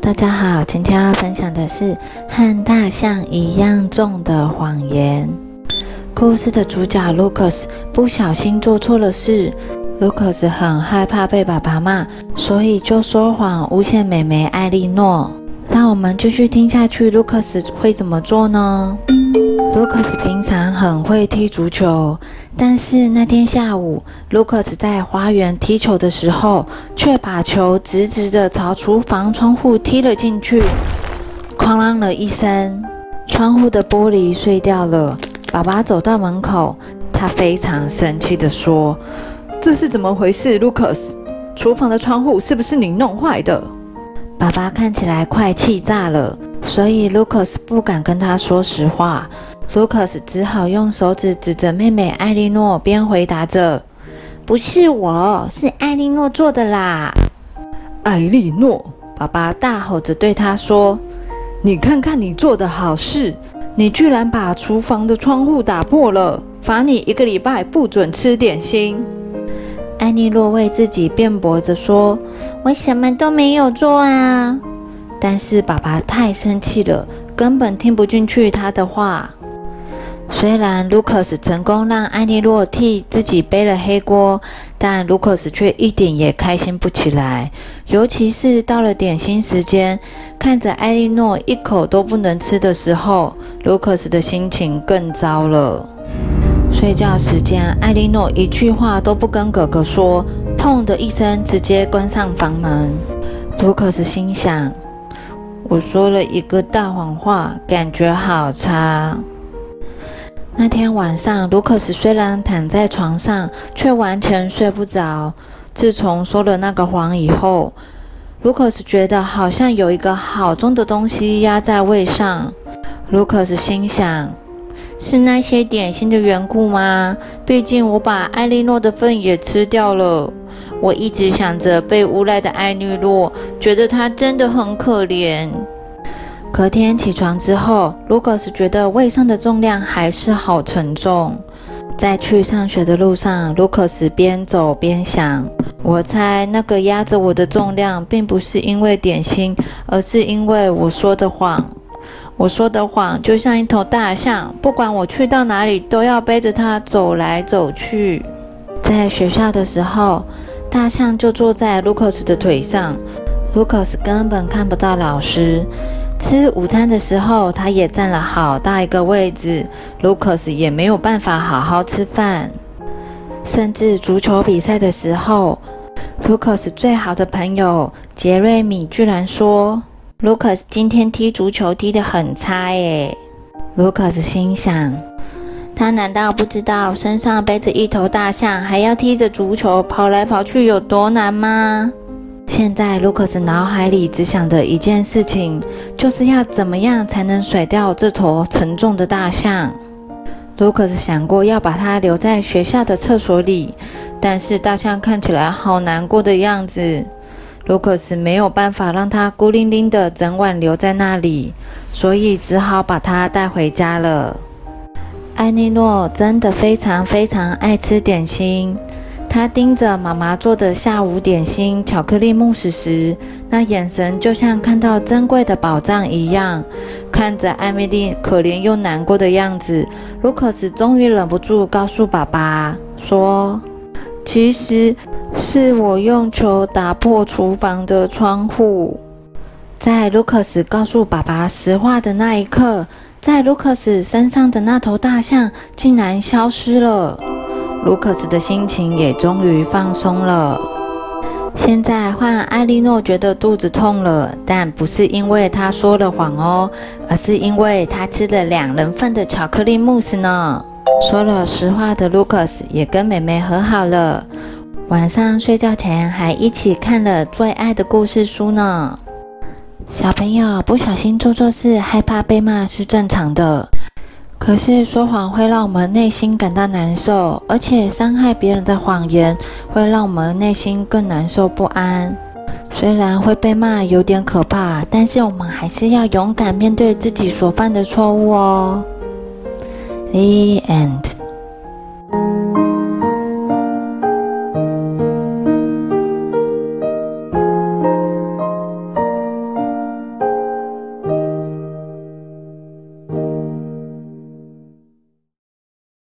大家好，今天要分享的是和大象一样重的谎言。故事的主角 Lucas 不小心做错了事，Lucas 很害怕被爸爸骂，所以就说谎诬陷妹妹艾莉诺。让我们继续听下去，Lucas 会怎么做呢？Lucas 平常很会踢足球，但是那天下午，Lucas 在花园踢球的时候，却把球直直的朝厨房窗户踢了进去，哐啷了一声，窗户的玻璃碎掉了。爸爸走到门口，他非常生气的说：“这是怎么回事，Lucas？厨房的窗户是不是你弄坏的？”爸爸看起来快气炸了，所以 Lucas 不敢跟他说实话。Lucas 只好用手指指着妹妹艾莉诺，边回答着：“不是我，是艾莉诺做的啦。”艾莉诺，爸爸大吼着对他说：“你看看你做的好事，你居然把厨房的窗户打破了，罚你一个礼拜不准吃点心。”艾莉诺为自己辩驳着说：“我什么都没有做啊！”但是爸爸太生气了，根本听不进去他的话。虽然卢克斯成功让艾莉诺替自己背了黑锅，但卢克斯却一点也开心不起来。尤其是到了点心时间，看着艾莉诺一口都不能吃的时候，卢克斯的心情更糟了。睡觉时间，艾莉诺一句话都不跟哥哥说，砰的一声直接关上房门。卢克斯心想：“我说了一个大谎话，感觉好差。”那天晚上，卢克斯虽然躺在床上，却完全睡不着。自从说了那个谎以后，卢克斯觉得好像有一个好重的东西压在胃上。卢克斯心想。是那些点心的缘故吗？毕竟我把艾莉诺的份也吃掉了。我一直想着被诬赖的艾莉诺，觉得她真的很可怜。隔天起床之后，卢克斯觉得胃上的重量还是好沉重。在去上学的路上，卢克斯边走边想：我猜那个压着我的重量，并不是因为点心，而是因为我说的谎。我说的谎就像一头大象，不管我去到哪里，都要背着它走来走去。在学校的时候，大象就坐在 Lucas 的腿上，，Lucas 根本看不到老师。吃午餐的时候，他也占了好大一个位置，，Lucas 也没有办法好好吃饭。甚至足球比赛的时候，，Lucas 最好的朋友杰瑞米居然说。：“Lucas 今天踢足球踢得很差耶。”Lucas 心想：他难道不知道身上背着一头大象，还要踢着足球跑来跑去有多难吗？现在卢克斯脑海里只想的一件事情，就是要怎么样才能甩掉这头沉重的大象。卢克斯想过要把它留在学校的厕所里，但是大象看起来好难过的样子。卢克斯没有办法让它孤零零的整晚留在那里，所以只好把它带回家了。艾莉诺真的非常非常爱吃点心，她盯着妈妈做的下午点心——巧克力慕斯时，那眼神就像看到珍贵的宝藏一样。看着艾米丽可怜又难过的样子，卢克斯终于忍不住告诉爸爸说：“其实……”是我用球打破厨房的窗户。在卢克斯告诉爸爸实话的那一刻，在卢克斯身上的那头大象竟然消失了。卢克斯的心情也终于放松了。现在换艾莉诺觉得肚子痛了，但不是因为她说了谎哦，而是因为她吃了两人份的巧克力慕斯呢。说了实话的卢克斯也跟妹妹和好了。晚上睡觉前还一起看了最爱的故事书呢。小朋友不小心做错事，害怕被骂是正常的。可是说谎会让我们内心感到难受，而且伤害别人的谎言会让我们内心更难受不安。虽然会被骂有点可怕，但是我们还是要勇敢面对自己所犯的错误哦。The end.